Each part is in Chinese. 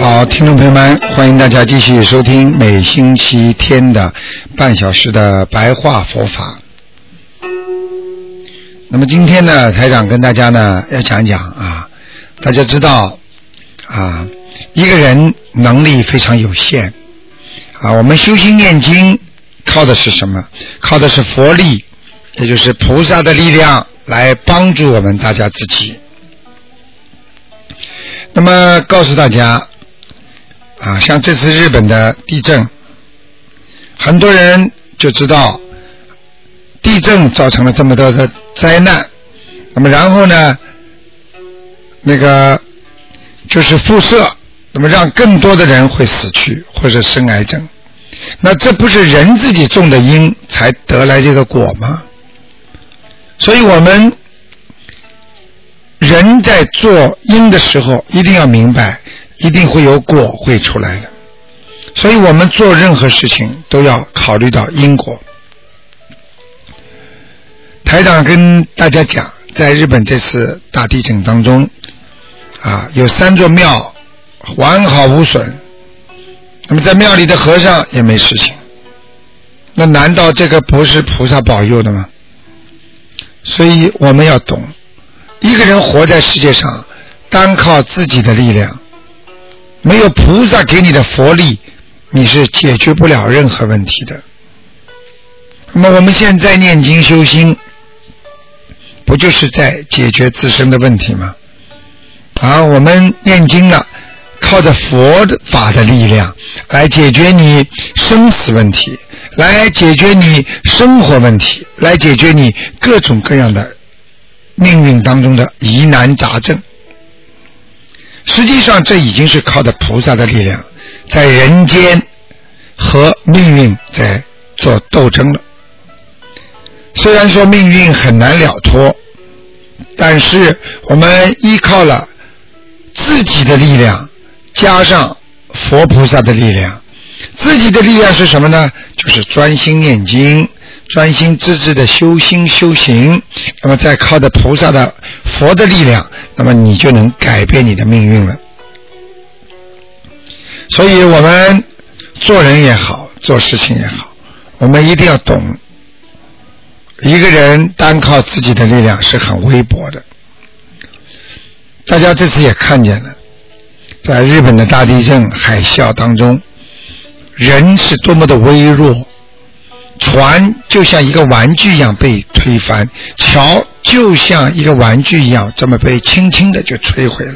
好，听众朋友们，欢迎大家继续收听每星期天的半小时的白话佛法。那么今天呢，台长跟大家呢要讲讲啊，大家知道啊，一个人能力非常有限啊，我们修心念经靠的是什么？靠的是佛力，也就是菩萨的力量来帮助我们大家自己。那么告诉大家。啊，像这次日本的地震，很多人就知道地震造成了这么多的灾难。那么然后呢，那个就是辐射，那么让更多的人会死去或者生癌症。那这不是人自己种的因才得来这个果吗？所以我们人在做因的时候，一定要明白。一定会有果会出来的，所以我们做任何事情都要考虑到因果。台长跟大家讲，在日本这次大地震当中，啊，有三座庙完好无损，那么在庙里的和尚也没事情，那难道这个不是菩萨保佑的吗？所以我们要懂，一个人活在世界上，单靠自己的力量。没有菩萨给你的佛力，你是解决不了任何问题的。那么我们现在念经修心，不就是在解决自身的问题吗？啊，我们念经了，靠着佛法的力量来解决你生死问题，来解决你生活问题，来解决你各种各样的命运当中的疑难杂症。实际上，这已经是靠着菩萨的力量，在人间和命运在做斗争了。虽然说命运很难了脱，但是我们依靠了自己的力量，加上佛菩萨的力量。自己的力量是什么呢？就是专心念经。专心致志的修心修行，那么再靠着菩萨的佛的力量，那么你就能改变你的命运了。所以我们做人也好，做事情也好，我们一定要懂，一个人单靠自己的力量是很微薄的。大家这次也看见了，在日本的大地震、海啸当中，人是多么的微弱。船就像一个玩具一样被推翻，桥就像一个玩具一样这么被轻轻的就摧毁了。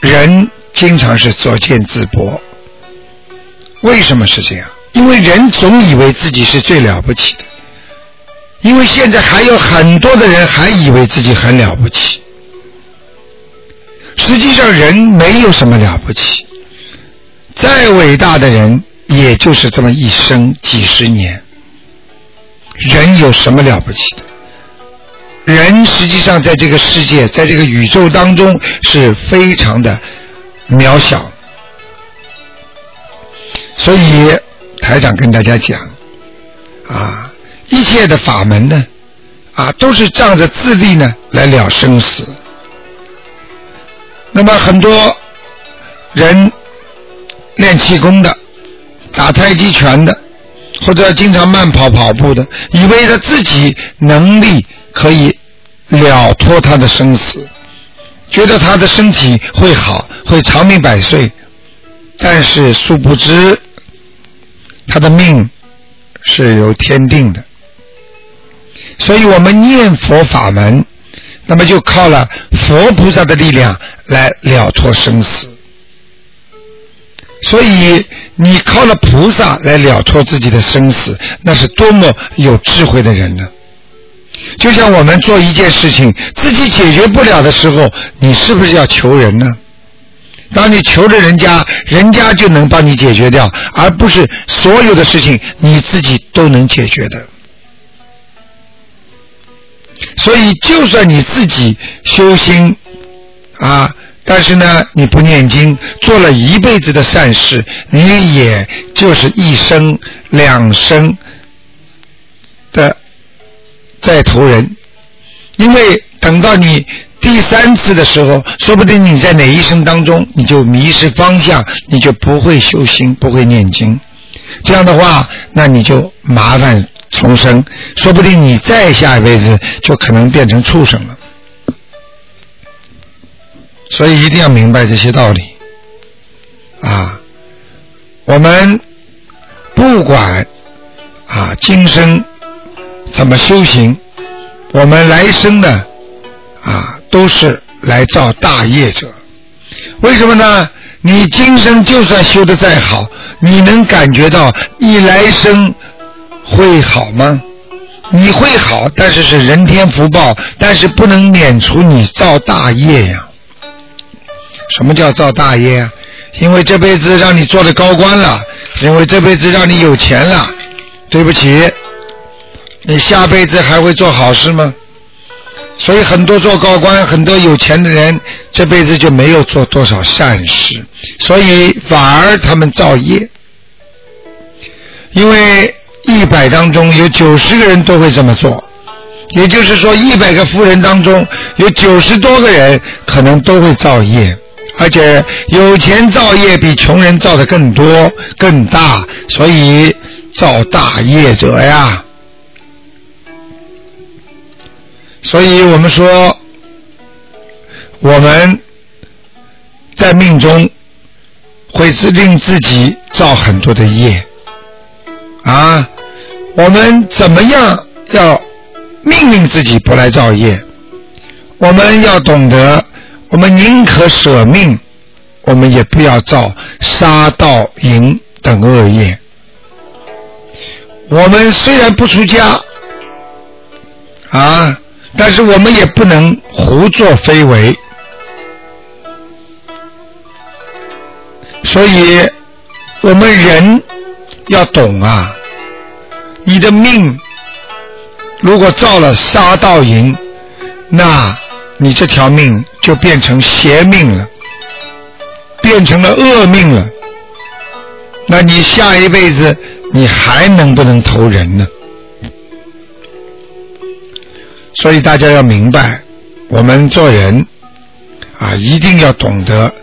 人经常是作茧自薄，为什么是这样？因为人总以为自己是最了不起的，因为现在还有很多的人还以为自己很了不起，实际上人没有什么了不起，再伟大的人。也就是这么一生几十年，人有什么了不起的？人实际上在这个世界，在这个宇宙当中是非常的渺小。所以台长跟大家讲，啊，一切的法门呢，啊，都是仗着自力呢来了生死。那么很多人练气功的。打太极拳的，或者经常慢跑跑步的，以为他自己能力可以了脱他的生死，觉得他的身体会好，会长命百岁，但是殊不知，他的命是由天定的。所以我们念佛法门，那么就靠了佛菩萨的力量来了脱生死。所以，你靠了菩萨来了脱自己的生死，那是多么有智慧的人呢？就像我们做一件事情自己解决不了的时候，你是不是要求人呢？当你求着人家，人家就能帮你解决掉，而不是所有的事情你自己都能解决的。所以，就算你自己修心啊，但是呢，你不念经，做了一辈子的善事，你也就是一生两生的在投人，因为等到你第三次的时候，说不定你在哪一生当中你就迷失方向，你就不会修心，不会念经，这样的话，那你就麻烦。重生，说不定你再下一辈子就可能变成畜生了。所以一定要明白这些道理啊！我们不管啊今生怎么修行，我们来生呢啊都是来造大业者。为什么呢？你今生就算修的再好，你能感觉到你来生？会好吗？你会好，但是是人天福报，但是不能免除你造大业呀。什么叫造大业啊？因为这辈子让你做的高官了，因为这辈子让你有钱了，对不起，你下辈子还会做好事吗？所以很多做高官、很多有钱的人，这辈子就没有做多少善事，所以反而他们造业，因为。一百当中有九十个人都会这么做，也就是说，一百个富人当中有九十多个人可能都会造业，而且有钱造业比穷人造的更多更大，所以造大业者呀。所以我们说，我们在命中会自令自己造很多的业。啊，我们怎么样要命令自己不来造业？我们要懂得，我们宁可舍命，我们也不要造杀盗淫等恶业。我们虽然不出家，啊，但是我们也不能胡作非为。所以，我们人。要懂啊！你的命如果造了杀盗淫，那你这条命就变成邪命了，变成了恶命了。那你下一辈子你还能不能投人呢？所以大家要明白，我们做人啊，一定要懂得，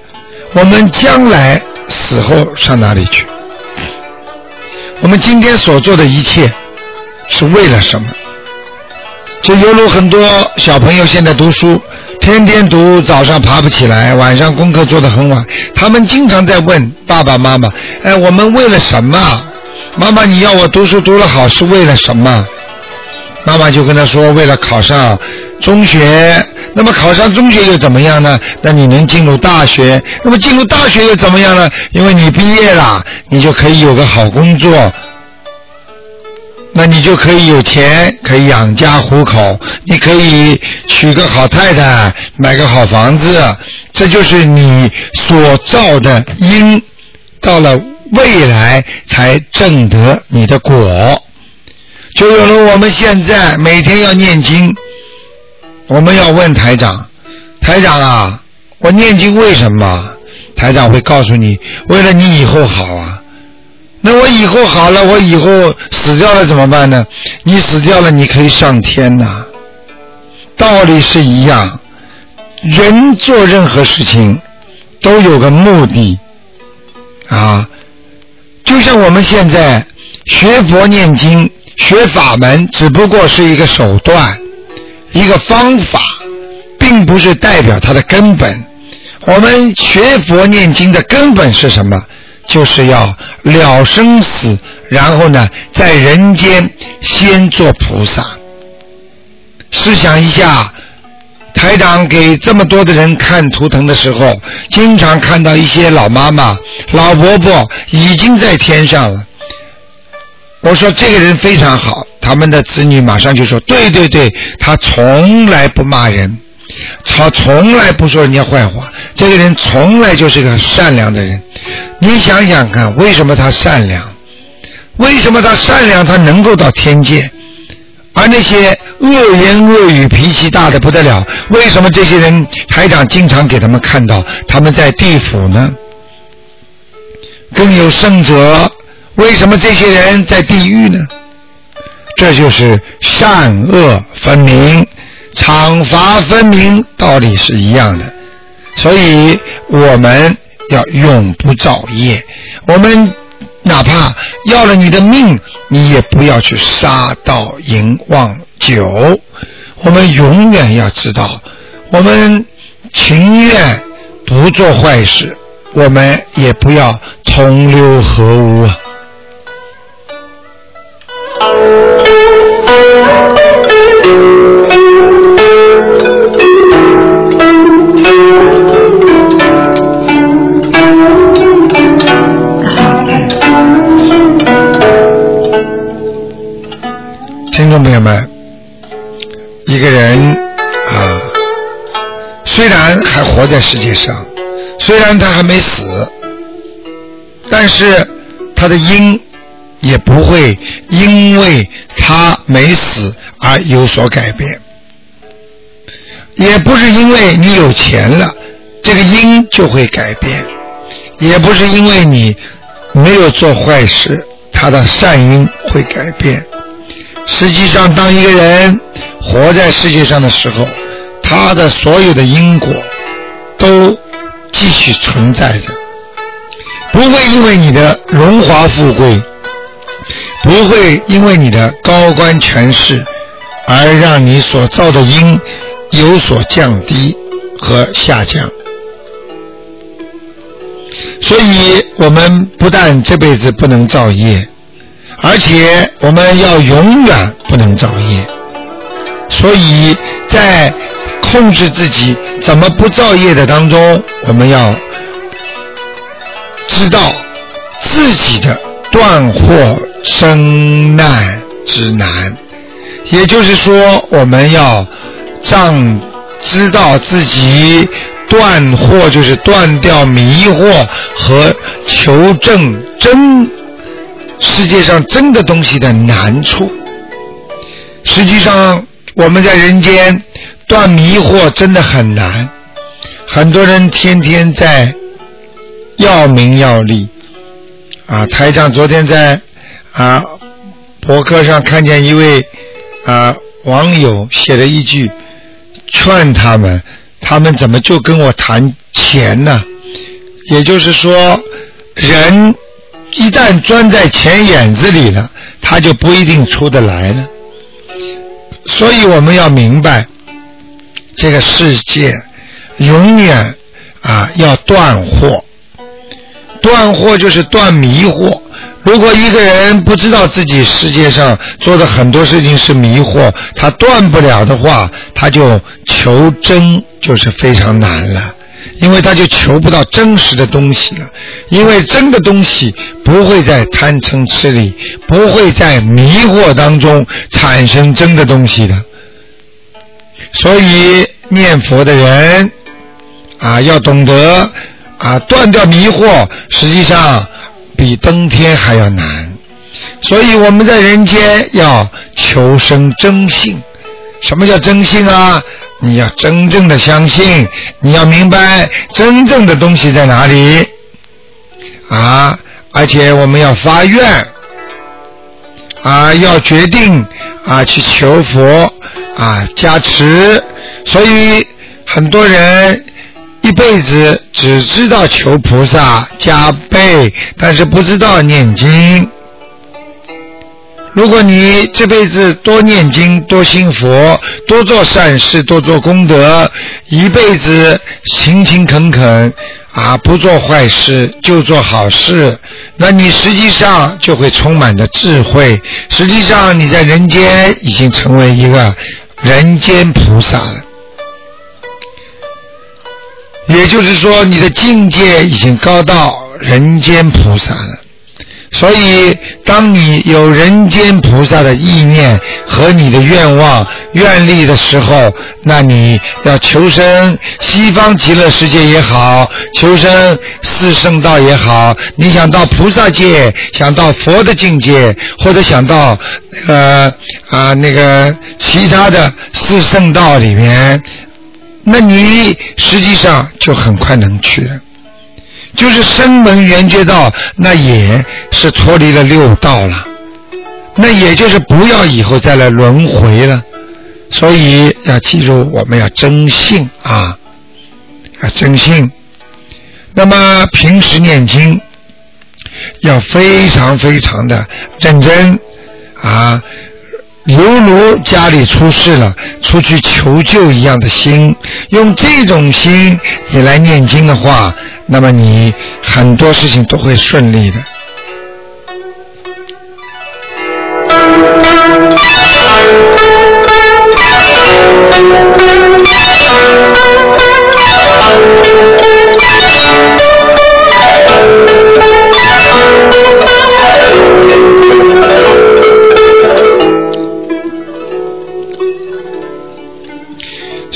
我们将来死后上哪里去？我们今天所做的一切是为了什么？就犹如很多小朋友现在读书，天天读，早上爬不起来，晚上功课做得很晚。他们经常在问爸爸妈妈：“哎，我们为了什么？妈妈，你要我读书读得好是为了什么？”妈妈就跟他说：“为了考上中学。那么考上中学又怎么样呢？那你能进入大学？那么进入大学又怎么样呢？因为你毕业了，你就可以有个好工作，那你就可以有钱，可以养家糊口，你可以娶个好太太，买个好房子。这就是你所造的因，到了未来才挣得你的果。”就有了我们现在每天要念经，我们要问台长，台长啊，我念经为什么？台长会告诉你，为了你以后好啊。那我以后好了，我以后死掉了怎么办呢？你死掉了，你可以上天呐。道理是一样，人做任何事情都有个目的啊。就像我们现在学佛念经。学法门只不过是一个手段，一个方法，并不是代表它的根本。我们学佛念经的根本是什么？就是要了生死，然后呢，在人间先做菩萨。试想一下，台长给这么多的人看图腾的时候，经常看到一些老妈妈、老伯伯已经在天上了。我说这个人非常好。他们的子女马上就说：“对对对，他从来不骂人，他从来不说人家坏话，这个人从来就是个善良的人。”你想想看，为什么他善良？为什么他善良？他能够到天界？而那些恶言恶语、脾气大的不得了，为什么这些人台长经常给他们看到他们在地府呢？更有甚者，为什么这些人在地狱呢？这就是善恶分明、惩罚分明，道理是一样的。所以我们要永不造业。我们哪怕要了你的命，你也不要去杀盗淫妄酒。我们永远要知道，我们情愿不做坏事。我们也不要同流合污啊！听众朋友们，一个人啊，虽然还活在世界上。虽然他还没死，但是他的因也不会因为他没死而有所改变，也不是因为你有钱了，这个因就会改变，也不是因为你没有做坏事，他的善因会改变。实际上，当一个人活在世界上的时候，他的所有的因果都。继续存在着，不会因为你的荣华富贵，不会因为你的高官权势，而让你所造的因有所降低和下降。所以，我们不但这辈子不能造业，而且我们要永远不能造业。所以在控制自己怎么不造业的当中，我们要知道自己的断惑生难之难，也就是说，我们要让知道自己断惑，就是断掉迷惑和求证真世界上真的东西的难处。实际上，我们在人间。断迷惑真的很难，很多人天天在要名要利啊。台长昨天在啊博客上看见一位啊网友写了一句，劝他们，他们怎么就跟我谈钱呢？也就是说，人一旦钻在钱眼子里了，他就不一定出得来了。所以我们要明白。这个世界永远啊要断货，断货就是断迷惑。如果一个人不知道自己世界上做的很多事情是迷惑，他断不了的话，他就求真就是非常难了，因为他就求不到真实的东西了。因为真的东西不会在贪嗔痴里，不会在迷惑当中产生真的东西的。所以念佛的人啊，要懂得啊断掉迷惑，实际上比登天还要难。所以我们在人间要求生真性。什么叫真性啊？你要真正的相信，你要明白真正的东西在哪里啊！而且我们要发愿啊，要决定啊去求佛。啊，加持，所以很多人一辈子只知道求菩萨加倍，但是不知道念经。如果你这辈子多念经、多信佛、多做善事、多做功德，一辈子勤勤恳恳啊，不做坏事就做好事，那你实际上就会充满着智慧。实际上你在人间已经成为一个。人间菩萨了，也就是说，你的境界已经高到人间菩萨了。所以，当你有人间菩萨的意念和你的愿望、愿力的时候，那你要求生西方极乐世界也好，求生四圣道也好，你想到菩萨界，想到佛的境界，或者想到呃啊那个其他的四圣道里面，那你实际上就很快能去了。就是声门缘觉道，那也是脱离了六道了，那也就是不要以后再来轮回了。所以要记住，我们要真信啊，要真信。那么平时念经要非常非常的认真啊，犹如家里出事了，出去求救一样的心，用这种心你来念经的话。那么你很多事情都会顺利的。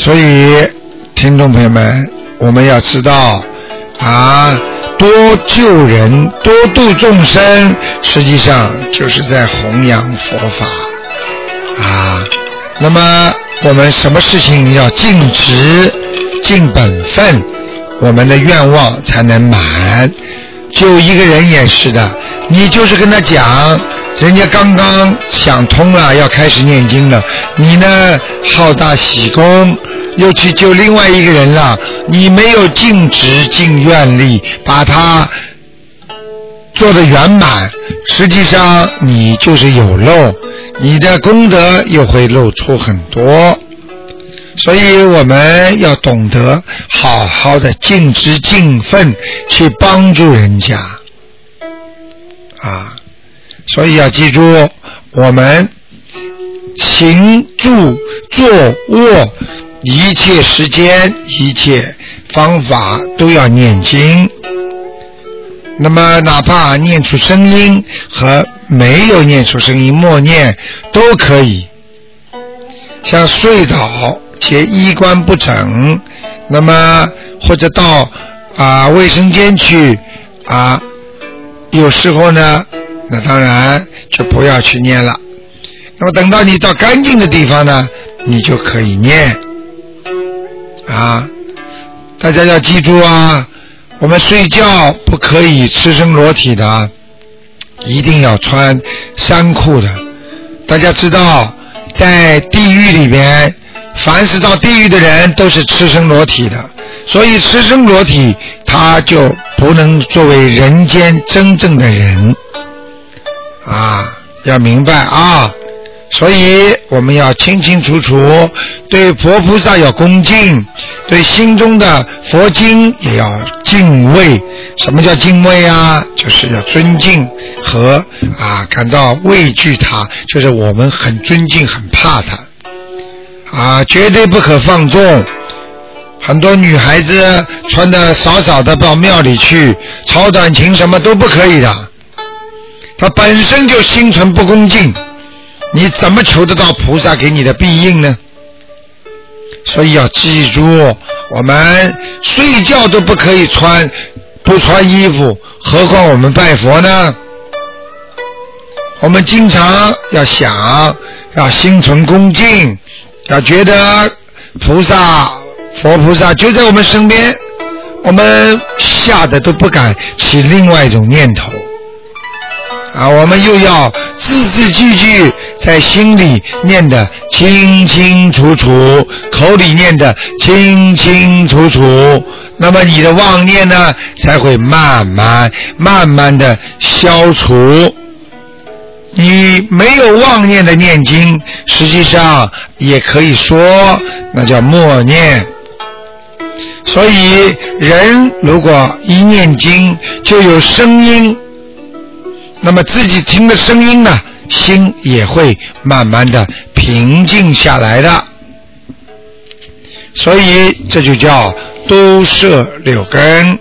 所以，听众朋友们，我们要知道。啊，多救人，多度众生，实际上就是在弘扬佛法啊。那么我们什么事情要尽职、尽本分，我们的愿望才能满。就一个人也是的，你就是跟他讲，人家刚刚想通了，要开始念经了，你呢好大喜功。又去救另外一个人了，你没有尽职尽愿力，把他做的圆满，实际上你就是有漏，你的功德又会漏出很多，所以我们要懂得好好的尽职尽份去帮助人家，啊，所以要记住，我们行住坐卧。一切时间、一切方法都要念经。那么，哪怕念出声音和没有念出声音，默念都可以。像睡倒且衣冠不整，那么或者到啊卫生间去啊，有时候呢，那当然就不要去念了。那么等到你到干净的地方呢，你就可以念。啊，大家要记住啊！我们睡觉不可以赤身裸体的，一定要穿衫裤的。大家知道，在地狱里边，凡是到地狱的人都是赤身裸体的，所以赤身裸体他就不能作为人间真正的人啊！要明白啊！所以我们要清清楚楚，对佛菩萨要恭敬，对心中的佛经也要敬畏。什么叫敬畏啊？就是要尊敬和啊感到畏惧他，就是我们很尊敬、很怕他啊，绝对不可放纵。很多女孩子穿的少少的到庙里去，超短裙什么都不可以的，他本身就心存不恭敬。你怎么求得到菩萨给你的庇应呢？所以要记住，我们睡觉都不可以穿不穿衣服，何况我们拜佛呢？我们经常要想，要心存恭敬，要觉得菩萨、佛菩萨就在我们身边，我们吓得都不敢起另外一种念头。啊，我们又要字字句句在心里念得清清楚楚，口里念得清清楚楚，那么你的妄念呢，才会慢慢慢慢的消除。你没有妄念的念经，实际上也可以说那叫默念。所以人如果一念经，就有声音。那么自己听的声音呢，心也会慢慢的平静下来的。所以这就叫都摄六根。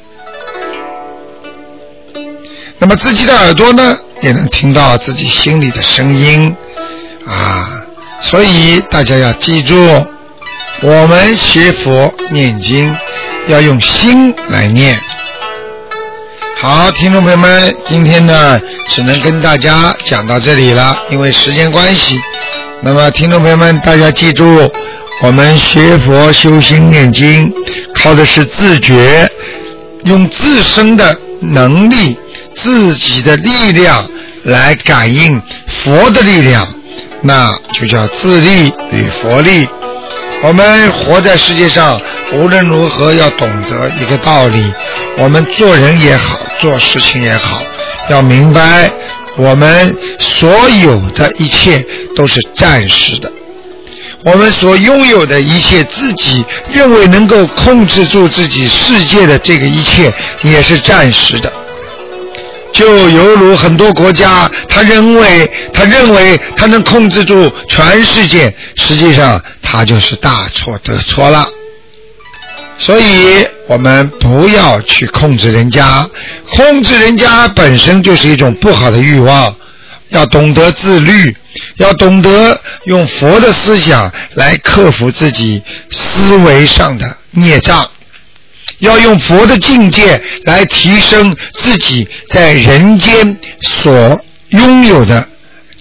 那么自己的耳朵呢，也能听到自己心里的声音啊。所以大家要记住，我们学佛念经要用心来念。好，听众朋友们，今天呢只能跟大家讲到这里了，因为时间关系。那么，听众朋友们，大家记住，我们学佛修心念经，靠的是自觉，用自身的能力、自己的力量来感应佛的力量。那就叫自力与佛力。我们活在世界上，无论如何要懂得一个道理：我们做人也好，做事情也好，要明白，我们所有的一切都是暂时的。我们所拥有的一切，自己认为能够控制住自己世界的这个一切，也是暂时的。就犹如很多国家，他认为他认为他能控制住全世界，实际上他就是大错特错了。所以我们不要去控制人家，控制人家本身就是一种不好的欲望。要懂得自律，要懂得用佛的思想来克服自己思维上的孽障。要用佛的境界来提升自己在人间所拥有的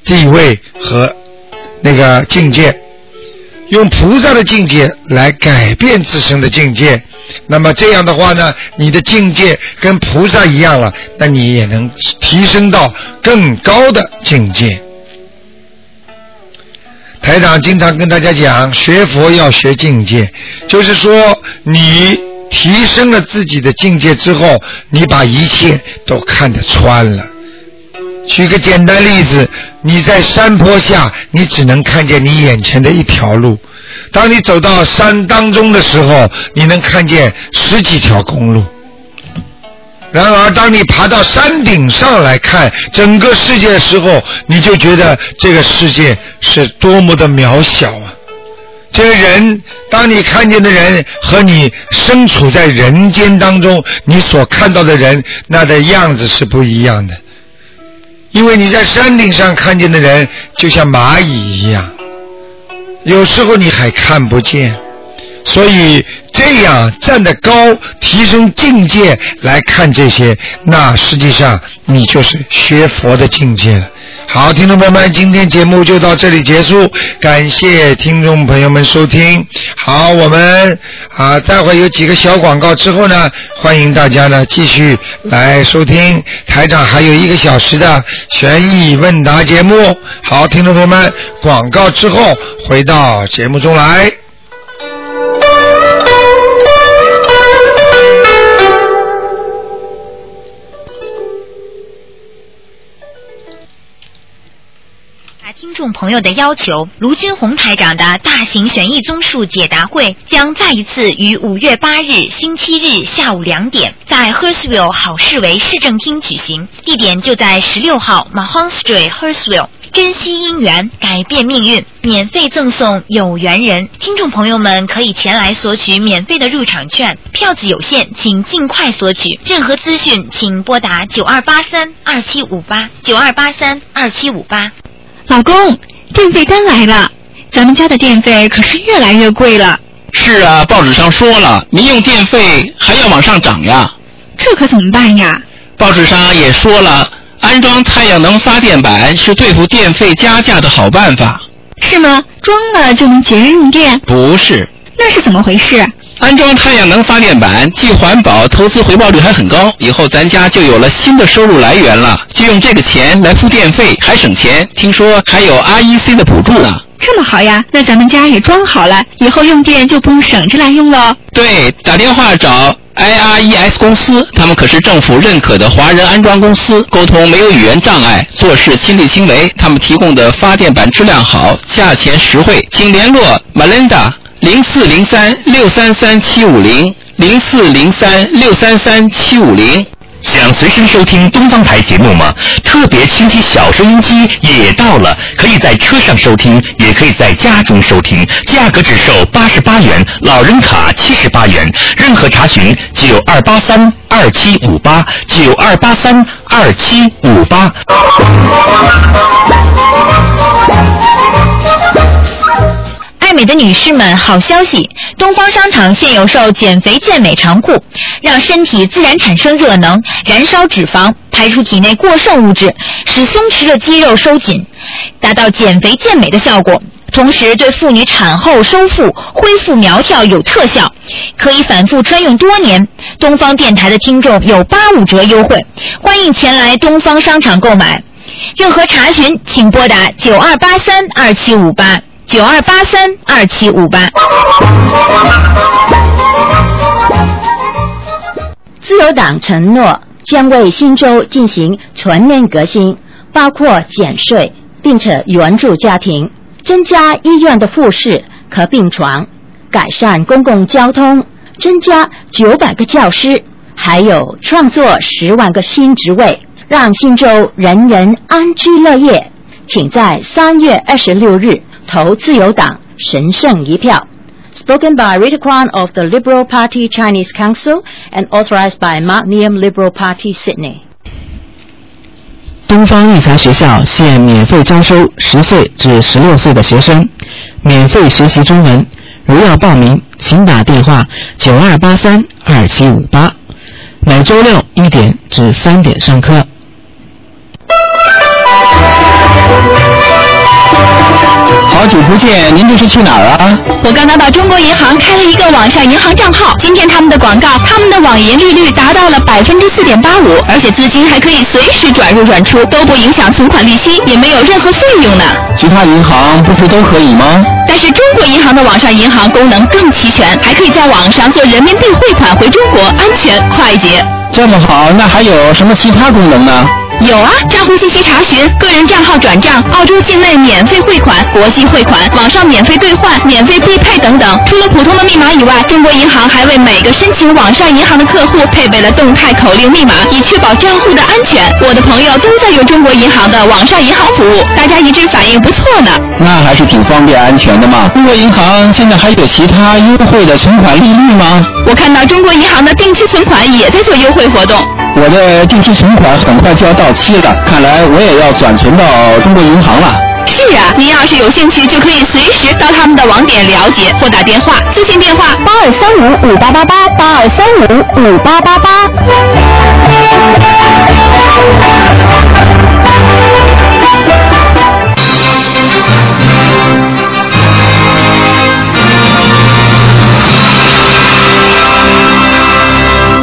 地位和那个境界，用菩萨的境界来改变自身的境界。那么这样的话呢，你的境界跟菩萨一样了，那你也能提升到更高的境界。台长经常跟大家讲，学佛要学境界，就是说你。提升了自己的境界之后，你把一切都看得穿了。举个简单例子，你在山坡下，你只能看见你眼前的一条路；当你走到山当中的时候，你能看见十几条公路。然而，当你爬到山顶上来看整个世界的时候，你就觉得这个世界是多么的渺小啊！这个人，当你看见的人和你身处在人间当中，你所看到的人，那的样子是不一样的。因为你在山顶上看见的人，就像蚂蚁一样，有时候你还看不见。所以这样站得高，提升境界来看这些，那实际上你就是学佛的境界了。好，听众朋友们，今天节目就到这里结束，感谢听众朋友们收听。好，我们啊，待会有几个小广告之后呢，欢迎大家呢继续来收听台长还有一个小时的悬疑问答节目。好，听众朋友们，广告之后回到节目中来。众朋友的要求，卢军红台长的大型悬疑综述解答会将再一次于五月八日星期日下午两点，在 Hursville 好市为市政厅举行，地点就在十六号 Mahon Street Hursville，。珍惜姻缘，改变命运，免费赠送有缘人。听众朋友们可以前来索取免费的入场券，票子有限，请尽快索取。任何资讯请拨打九二八三二七五八九二八三二七五八。老公，电费单来了，咱们家的电费可是越来越贵了。是啊，报纸上说了，民用电费还要往上涨呀。这可怎么办呀？报纸上也说了，安装太阳能发电板是对付电费加价的好办法。是吗？装了就能节约用电？不是。那是怎么回事？安装太阳能发电板既环保，投资回报率还很高。以后咱家就有了新的收入来源了，就用这个钱来付电费，还省钱。听说还有 REC 的补助呢。这么好呀？那咱们家也装好了，以后用电就不用省着来用了。对，打电话找 IRES 公司，他们可是政府认可的华人安装公司，沟通没有语言障碍，做事亲力亲为。他们提供的发电板质量好，价钱实惠，请联络 Melinda。零四零三六三三七五零，零四零三六三三七五零。想随身收听东方台节目吗？特别清晰小收音机也到了，可以在车上收听，也可以在家中收听，价格只售八十八元，老人卡七十八元。任何查询九二八三二七五八九二八三二七五八。爱美的女士们，好消息！东方商场现有售减肥健美长裤，让身体自然产生热能，燃烧脂肪，排出体内过剩物质，使松弛的肌肉收紧，达到减肥健美的效果。同时，对妇女产后收腹、恢复苗条有特效，可以反复穿用多年。东方电台的听众有八五折优惠，欢迎前来东方商场购买。任何查询，请拨打九二八三二七五八九二八三二七五八。自由党承诺将为新州进行全面革新，包括减税，并且援助家庭，增加医院的护士和病床，改善公共交通，增加九百个教师，还有创作十万个新职位，让新州人人安居乐业。请在三月二十六日投自由党神圣一票。Spoken by Rita Kwan of the Liberal Party Chinese Council and authorized by Mount Neum Liberal Party Sydney. 东方育才学校现免费招收十岁至十六岁的学生，免费学习中文。如要报名，请打电话九二八三二七五八。每周六一点至三点上课。好久不见，您这是去哪儿啊？我刚刚到中国银行开了一个网上银行账号，今天他们的广告，他们的网银利率达到了百分之四点八五，而且资金还可以随时转入转出，都不影响存款利息，也没有任何费用呢。其他银行不是都可以吗？但是中国银行的网上银行功能更齐全，还可以在网上做人民币汇款回中国，安全快捷。这么好，那还有什么其他功能呢？有啊，账户信息查询、个人账号转账、澳洲境内免费汇款、国际汇款、网上免费兑换、免费必配等等。除了普通的密码以外，中国银行还为每个申请网上银行的客户配备了动态口令密码，以确保账户的安全。我的朋友都在用中国银行的网上银行服务，大家一致反应不错呢。那还是挺方便安全的嘛。中国银行现在还有其他优惠的存款利率吗？我看到中国银行的定期存款也在做优惠活动。我的定期存款很快就要到期了，看来我也要转存到中国银行了。是啊，您要是有兴趣，就可以随时到他们的网点了解，或打电话咨询电话八二三五五八八八八二三五五八八八。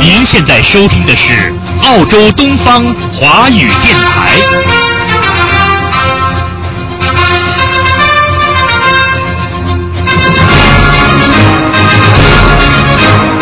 您现在收听的是澳洲东方华语电台。